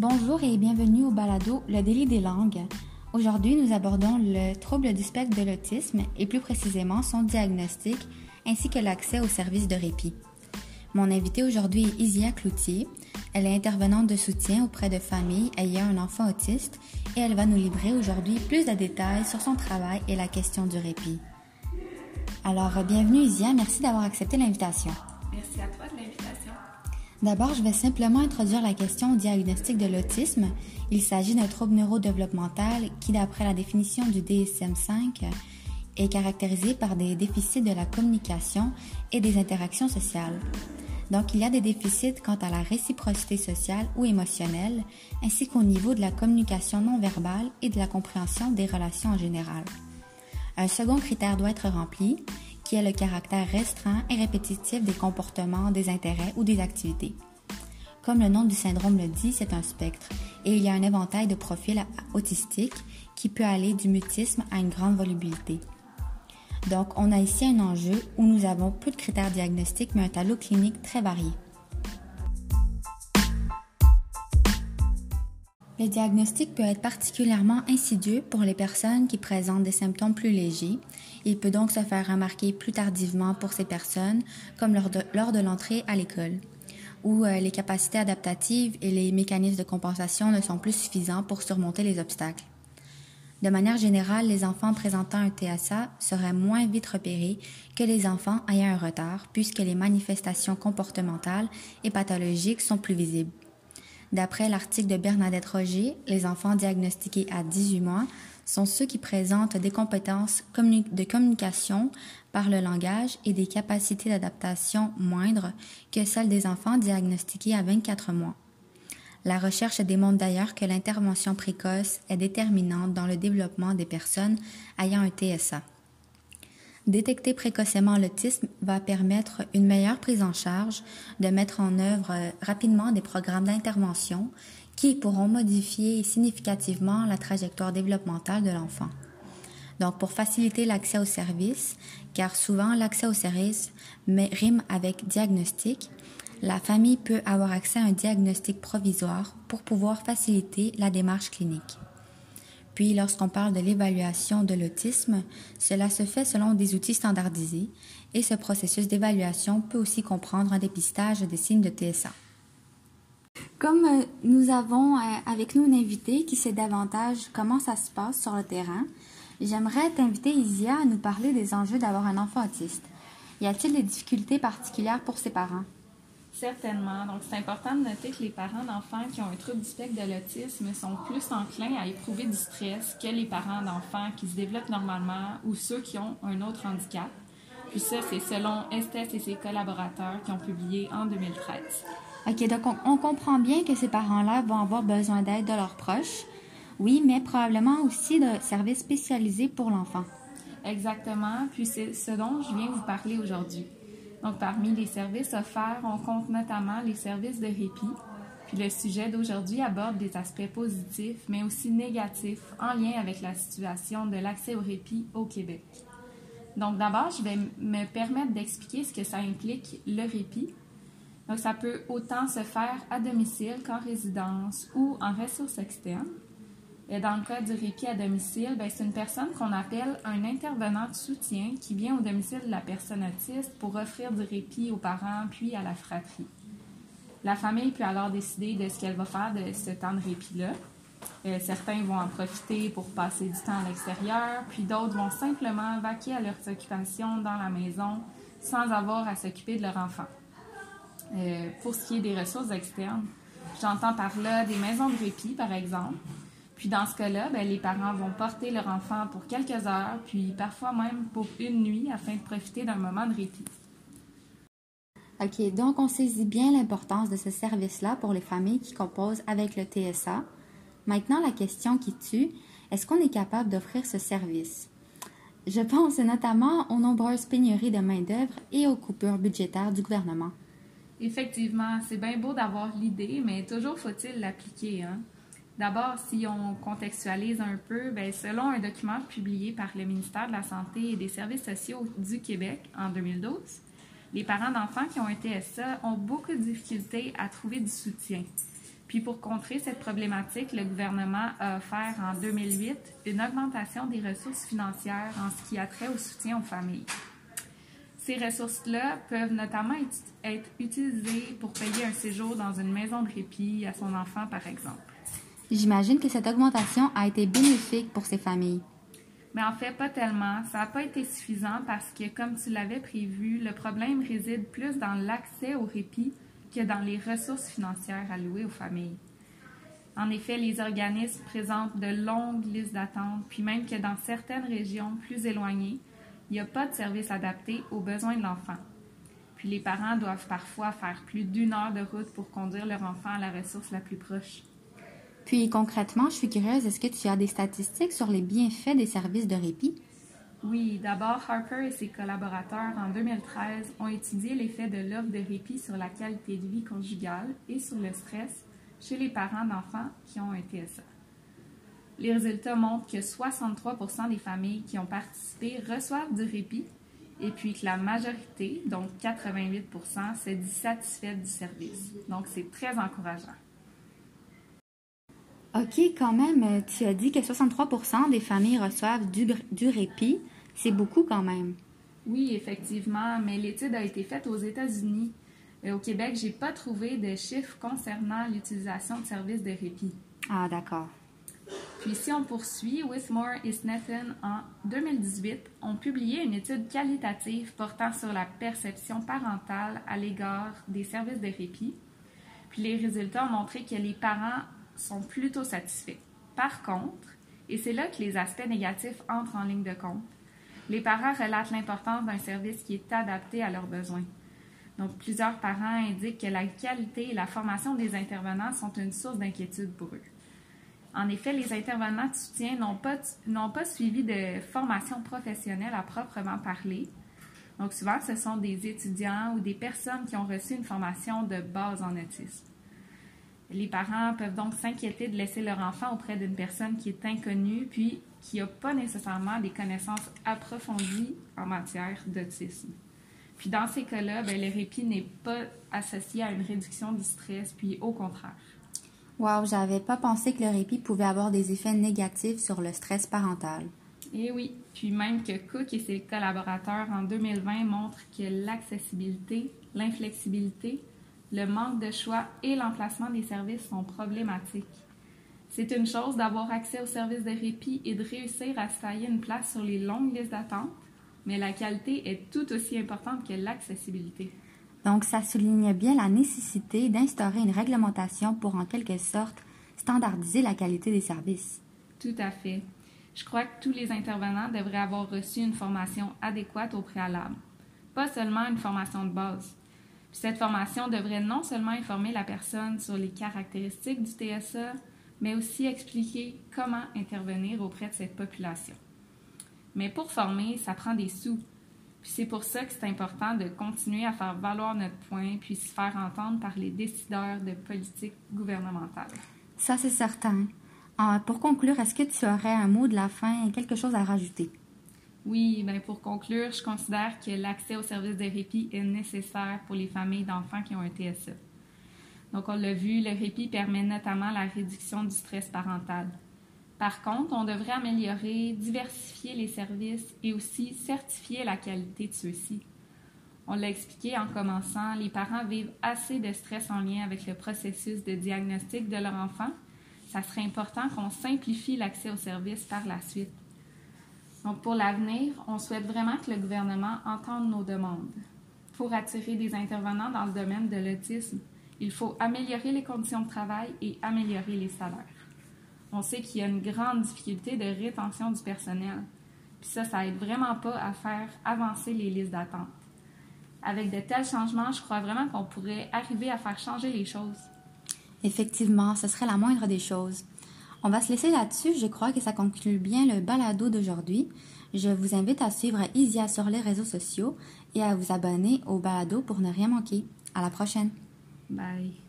Bonjour et bienvenue au balado Le délit des langues. Aujourd'hui, nous abordons le trouble du spectre de l'autisme et plus précisément son diagnostic ainsi que l'accès aux services de répit. Mon invitée aujourd'hui est Isia Cloutier. Elle est intervenante de soutien auprès de familles ayant un enfant autiste et elle va nous livrer aujourd'hui plus de détails sur son travail et la question du répit. Alors, bienvenue Isia, merci d'avoir accepté l'invitation. Merci à toi. D'abord, je vais simplement introduire la question au diagnostic de l'autisme. Il s'agit d'un trouble neurodéveloppemental qui, d'après la définition du DSM-5, est caractérisé par des déficits de la communication et des interactions sociales. Donc, il y a des déficits quant à la réciprocité sociale ou émotionnelle, ainsi qu'au niveau de la communication non verbale et de la compréhension des relations en général. Un second critère doit être rempli, qui est le caractère restreint et répétitif des comportements, des intérêts ou des activités. Comme le nom du syndrome le dit, c'est un spectre et il y a un éventail de profils autistiques qui peut aller du mutisme à une grande volubilité. Donc, on a ici un enjeu où nous avons peu de critères diagnostiques mais un tableau clinique très varié. Le diagnostic peut être particulièrement insidieux pour les personnes qui présentent des symptômes plus légers. Il peut donc se faire remarquer plus tardivement pour ces personnes, comme lors de, l'entrée à l'école, où euh, les capacités adaptatives et les mécanismes de compensation ne sont plus suffisants pour surmonter les obstacles. De manière générale, les enfants présentant un TSA seraient moins vite repérés que les enfants ayant un retard, puisque les manifestations comportementales et pathologiques sont plus visibles. D'après l'article de Bernadette Roger, les enfants diagnostiqués à 18 mois sont ceux qui présentent des compétences de communication par le langage et des capacités d'adaptation moindres que celles des enfants diagnostiqués à 24 mois. La recherche démontre d'ailleurs que l'intervention précoce est déterminante dans le développement des personnes ayant un TSA. Détecter précocement l'autisme va permettre une meilleure prise en charge, de mettre en œuvre euh, rapidement des programmes d'intervention qui pourront modifier significativement la trajectoire développementale de l'enfant. Donc, pour faciliter l'accès aux services, car souvent l'accès aux services rime avec diagnostic, la famille peut avoir accès à un diagnostic provisoire pour pouvoir faciliter la démarche clinique. Puis, lorsqu'on parle de l'évaluation de l'autisme, cela se fait selon des outils standardisés et ce processus d'évaluation peut aussi comprendre un dépistage des signes de TSA. Comme euh, nous avons euh, avec nous une invitée qui sait davantage comment ça se passe sur le terrain, j'aimerais t'inviter, Isia, à nous parler des enjeux d'avoir un enfant autiste. Y a-t-il des difficultés particulières pour ses parents? Certainement. Donc, c'est important de noter que les parents d'enfants qui ont un trouble du spectre de l'autisme sont plus enclins à éprouver du stress que les parents d'enfants qui se développent normalement ou ceux qui ont un autre handicap. Puis ça, c'est selon Estes et ses collaborateurs qui ont publié en 2013. OK, donc on, comprend bien que ces parents-là vont avoir besoin d'aide de leurs proches. Oui, mais probablement aussi de services spécialisés pour l'enfant. Exactement. Puis c'est ce dont je viens vous parler aujourd'hui. Donc, parmi les services offerts, on compte notamment les services de répit. Puis le sujet d'aujourd'hui aborde des aspects positifs, mais aussi négatifs en lien avec la situation de l'accès au répit au Québec. Donc, d'abord, je vais me permettre d'expliquer ce que ça implique le répit. Donc, ça peut autant se faire à domicile qu'en résidence ou en ressources externes. Et dans le cas du répit à domicile, ben, c'est une personne qu'on appelle un intervenant de soutien qui vient au domicile de la personne autiste pour offrir du répit aux parents puis à la fratrie. La famille peut alors décider de ce qu'elle va faire de ce temps de répit-là. Euh, certains vont en profiter pour passer du temps à l'extérieur, puis d'autres vont simplement vaquer à leurs occupations dans la maison sans avoir à s'occuper de leur enfant. Euh, pour ce qui est des ressources externes, j'entends par là des maisons de répit, par exemple, puis dans ce cas-là, ben, les parents vont porter leur enfant pour quelques heures, puis parfois même pour une nuit afin de profiter d'un moment de répit. OK, donc on saisit bien l'importance de ce service-là pour les familles qui composent avec le TSA. Maintenant, la question qui tue, est-ce qu'on est capable d'offrir ce service? Je pense notamment aux nombreuses pénuries de main-d'œuvre et aux coupures budgétaires du gouvernement. Effectivement, c'est bien beau d'avoir l'idée, mais toujours faut-il l'appliquer. Hein? D'abord, si on contextualise un peu, bien, selon un document publié par le ministère de la Santé et des Services sociaux du Québec en 2012, les parents d'enfants qui ont un TSA ont beaucoup de difficultés à trouver du soutien. Puis pour contrer cette problématique, le gouvernement a offert en 2008 une augmentation des ressources financières en ce qui a trait au soutien aux familles. Ces ressources-là peuvent notamment être utilisées pour payer un séjour dans une maison de répit à son enfant, par exemple. J'imagine que cette augmentation a été bénéfique pour ces familles. Mais en fait, pas tellement. Ça n'a pas été suffisant parce que, comme tu l'avais prévu, le problème réside plus dans l'accès au répit que dans les ressources financières allouées aux familles. En effet, les organismes présentent de longues listes d'attente, puis même que dans certaines régions plus éloignées, il n'y a pas de service adapté aux besoins de l'enfant. Puis les parents doivent parfois faire plus d'une heure de route pour conduire leur enfant à la ressource la plus proche. Puis concrètement, je suis curieuse, est-ce que tu as des statistiques sur les bienfaits des services de répit? Oui, d'abord, Harper et ses collaborateurs, en 2013, ont étudié l'effet de l'offre de répit sur la qualité de vie conjugale et sur le stress chez les parents d'enfants qui ont un TSA. Les résultats montrent que 63% des familles qui ont participé reçoivent du répit et puis que la majorité, donc 88% s'est dit satisfaite du service. Donc, c'est très encourageant. OK, quand même, tu as dit que 63% des familles reçoivent du, du répit. C'est beaucoup quand même. Oui, effectivement, mais l'étude a été faite aux États-Unis. Euh, au Québec, j'ai pas trouvé de chiffres concernant l'utilisation de services de répit. Ah, d'accord. Puis si on poursuit, Withmore et Snethen, en 2018, ont publié une étude qualitative portant sur la perception parentale à l'égard des services de répit. Puis les résultats ont montré que les parents sont plutôt satisfaits. Par contre, et c'est là que les aspects négatifs entrent en ligne de compte, les parents relatent l'importance d'un service qui est adapté à leurs besoins. Donc, plusieurs parents indiquent que la qualité et la formation des intervenants sont une source d'inquiétude pour eux. En effet, les intervenants de soutien n'ont pas, pas suivi de formation professionnelle à proprement parler. Donc, souvent, ce sont des étudiants ou des personnes qui ont reçu une formation de base en autisme. Les parents peuvent donc s'inquiéter de laisser leur enfant auprès d'une personne qui est inconnue, puis qui n'a pas nécessairement des connaissances approfondies en matière d'autisme. Puis dans ces cas-là, ben, le répit n'est pas associé à une réduction du stress, puis au contraire. Wow, j'avais pas pensé que le répit pouvait avoir des effets négatifs sur le stress parental. Eh oui, puis même que Cook et ses collaborateurs en 2020 montrent que l'accessibilité, l'inflexibilité, le manque de choix et l'emplacement des services sont problématiques. C'est une chose d'avoir accès aux services de répit et de réussir à se tailler une place sur les longues listes d'attente, mais la qualité est tout aussi importante que l'accessibilité. Donc, ça souligne bien la nécessité d'instaurer une réglementation pour, en quelque sorte, standardiser la qualité des services. Tout à fait. Je crois que tous les intervenants devraient avoir reçu une formation adéquate au préalable, pas seulement une formation de base cette formation devrait non seulement informer la personne sur les caractéristiques du TSA, mais aussi expliquer comment intervenir auprès de cette population. Mais pour former, ça prend des sous. Puis c'est pour ça que c'est important de continuer à faire valoir notre point puis se faire entendre par les décideurs de politique gouvernementale. Ça, c'est certain. Ah, pour conclure, est-ce que tu aurais un mot de la fin et quelque chose à rajouter? Oui, ben pour conclure, je considère que l'accès aux services de répit est nécessaire pour les familles d'enfants qui ont un TSE. Donc, on l'a vu, le répit permet notamment la réduction du stress parental. Par contre, on devrait améliorer, diversifier les services et aussi certifier la qualité de ceux-ci. On l'a expliqué en commençant, les parents vivent assez de stress en lien avec le processus de diagnostic de leur enfant. Ça serait important qu'on simplifie l'accès aux services par la suite. Donc, pour l'avenir, on souhaite vraiment que le gouvernement entende nos demandes. Pour attirer des intervenants dans le domaine de l'autisme, il faut améliorer les conditions de travail et améliorer les salaires. On sait qu'il y a une grande difficulté de rétention du personnel. Puis ça, ça aide vraiment pas à faire avancer les listes d'attente. Avec de tels changements, je crois vraiment qu'on pourrait arriver à faire changer les choses. Effectivement, ce serait la moindre des choses. On va se laisser là-dessus. Je crois que ça conclut bien le balado d'aujourd'hui. Je vous invite à suivre Isia sur les réseaux sociaux et à vous abonner au balado pour ne rien manquer. À la prochaine. Bye.